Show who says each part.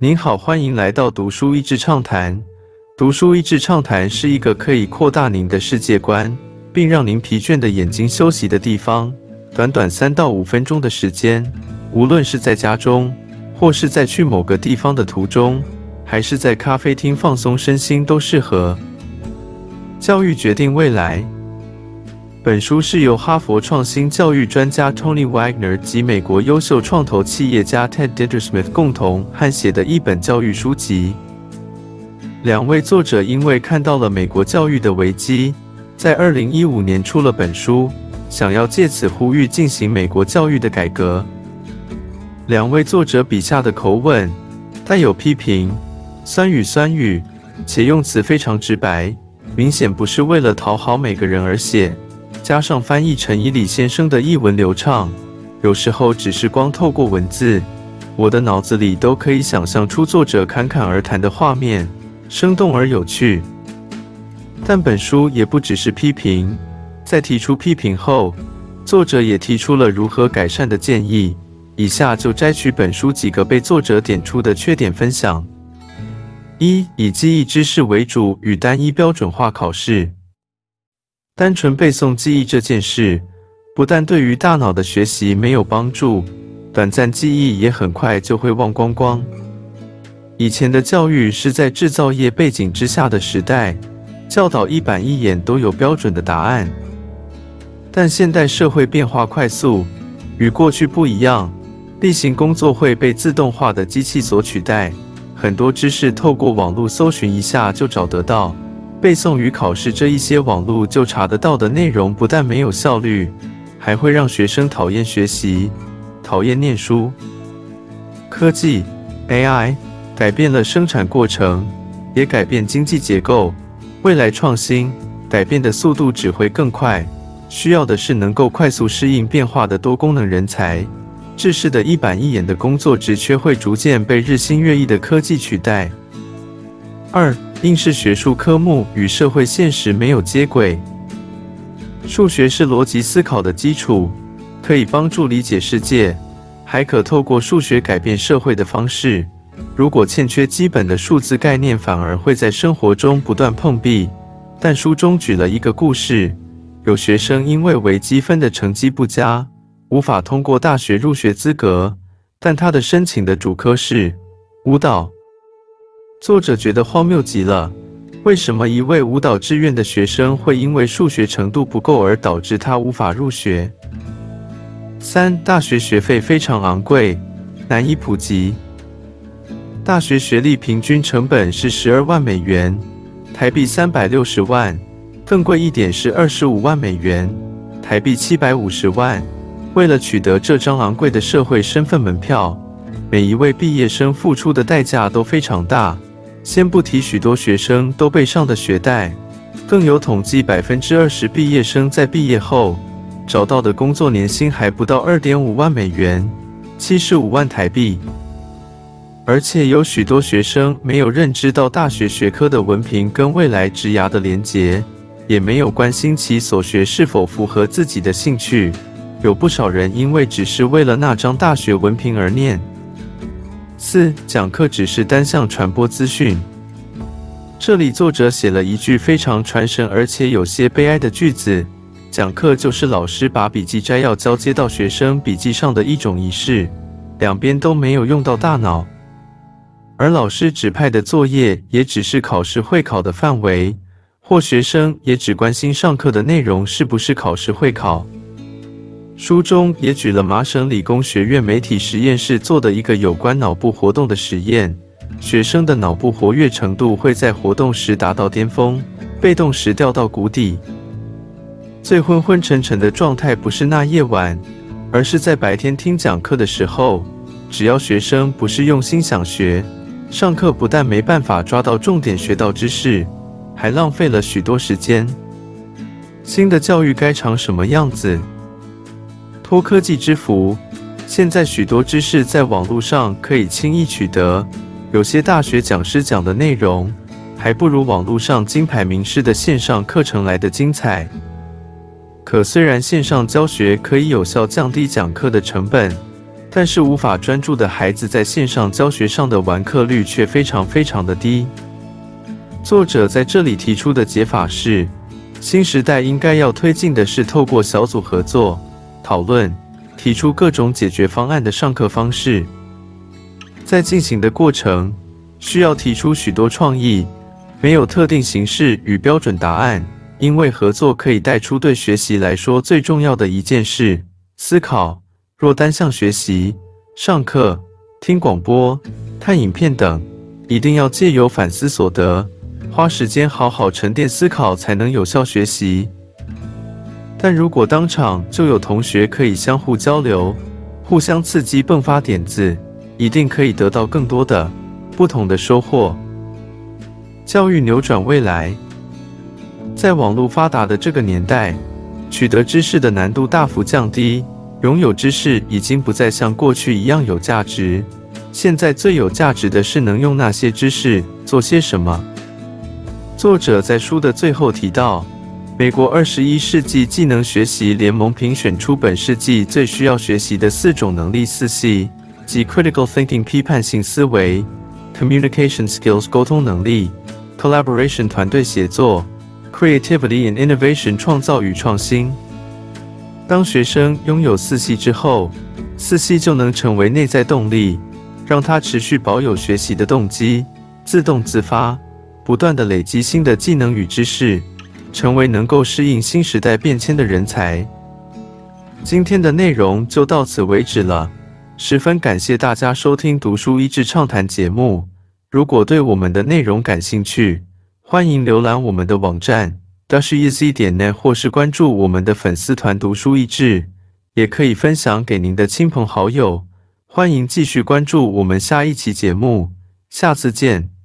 Speaker 1: 您好，欢迎来到读书益智畅谈。读书益智畅谈是一个可以扩大您的世界观，并让您疲倦的眼睛休息的地方。短短三到五分钟的时间，无论是在家中，或是在去某个地方的途中，还是在咖啡厅放松身心，都适合。教育决定未来。本书是由哈佛创新教育专家 Tony Wagner 及美国优秀创投企业家 Ted Dintersmith 共同撰写的一本教育书籍。两位作者因为看到了美国教育的危机，在2015年出了本书，想要借此呼吁进行美国教育的改革。两位作者笔下的口吻带有批评、酸语酸语，且用词非常直白，明显不是为了讨好每个人而写。加上翻译成以李先生的译文流畅，有时候只是光透过文字，我的脑子里都可以想象出作者侃侃而谈的画面，生动而有趣。但本书也不只是批评，在提出批评后，作者也提出了如何改善的建议。以下就摘取本书几个被作者点出的缺点分享：一、以记忆知识为主与单一标准化考试。单纯背诵记忆这件事，不但对于大脑的学习没有帮助，短暂记忆也很快就会忘光光。以前的教育是在制造业背景之下的时代，教导一板一眼都有标准的答案。但现代社会变化快速，与过去不一样，例行工作会被自动化的机器所取代，很多知识透过网络搜寻一下就找得到。背诵与考试这一些网络就查得到的内容，不但没有效率，还会让学生讨厌学习、讨厌念书。科技 AI 改变了生产过程，也改变经济结构。未来创新改变的速度只会更快，需要的是能够快速适应变化的多功能人才。制式的一板一眼的工作职缺会逐渐被日新月异的科技取代。二。应是学术科目与社会现实没有接轨。数学是逻辑思考的基础，可以帮助理解世界，还可透过数学改变社会的方式。如果欠缺基本的数字概念，反而会在生活中不断碰壁。但书中举了一个故事，有学生因为微积分的成绩不佳，无法通过大学入学资格，但他的申请的主科是舞蹈。作者觉得荒谬极了，为什么一位舞蹈志愿的学生会因为数学程度不够而导致他无法入学？三、大学学费非常昂贵，难以普及。大学学历平均成本是十二万美元，台币三百六十万，更贵一点是二十五万美元，台币七百五十万。为了取得这张昂贵的社会身份门票，每一位毕业生付出的代价都非常大。先不提许多学生都背上的学贷，更有统计百分之二十毕业生在毕业后找到的工作年薪还不到二点五万美元，七十五万台币。而且有许多学生没有认知到大学学科的文凭跟未来职涯的连结，也没有关心其所学是否符合自己的兴趣。有不少人因为只是为了那张大学文凭而念。四讲课只是单向传播资讯。这里作者写了一句非常传神而且有些悲哀的句子：讲课就是老师把笔记摘要交接到学生笔记上的一种仪式，两边都没有用到大脑。而老师指派的作业也只是考试会考的范围，或学生也只关心上课的内容是不是考试会考。书中也举了麻省理工学院媒体实验室做的一个有关脑部活动的实验，学生的脑部活跃程度会在活动时达到巅峰，被动时掉到谷底。最昏昏沉沉的状态不是那夜晚，而是在白天听讲课的时候。只要学生不是用心想学，上课不但没办法抓到重点学到知识，还浪费了许多时间。新的教育该长什么样子？托科技之福，现在许多知识在网络上可以轻易取得。有些大学讲师讲的内容，还不如网络上金牌名师的线上课程来的精彩。可虽然线上教学可以有效降低讲课的成本，但是无法专注的孩子在线上教学上的完课率却非常非常的低。作者在这里提出的解法是，新时代应该要推进的是透过小组合作、讨论，提出各种解决方案的上课方式。在进行的过程，需要提出许多创意，没有特定形式与标准答案，因为合作可以带出对学习来说最重要的一件事——思考。若单向学习、上课、听广播、看影片等，一定要借由反思所得，花时间好好沉淀思考，才能有效学习。但如果当场就有同学可以相互交流、互相刺激、迸发点子，一定可以得到更多的不同的收获。教育扭转未来，在网络发达的这个年代，取得知识的难度大幅降低。拥有知识已经不再像过去一样有价值，现在最有价值的是能用那些知识做些什么。作者在书的最后提到，美国二十一世纪技能学习联盟评选出本世纪最需要学习的四种能力四系，即 critical thinking 批判性思维、communication skills 沟通能力、collaboration 团队协作、creativity and innovation 创造与创新。当学生拥有四系之后，四系就能成为内在动力，让他持续保有学习的动机，自动自发，不断的累积新的技能与知识，成为能够适应新时代变迁的人才。今天的内容就到此为止了，十分感谢大家收听《读书益智畅谈》节目。如果对我们的内容感兴趣，欢迎浏览我们的网站。d 是 e z 点 net，或是关注我们的粉丝团“读书益智”，也可以分享给您的亲朋好友。欢迎继续关注我们下一期节目，下次见。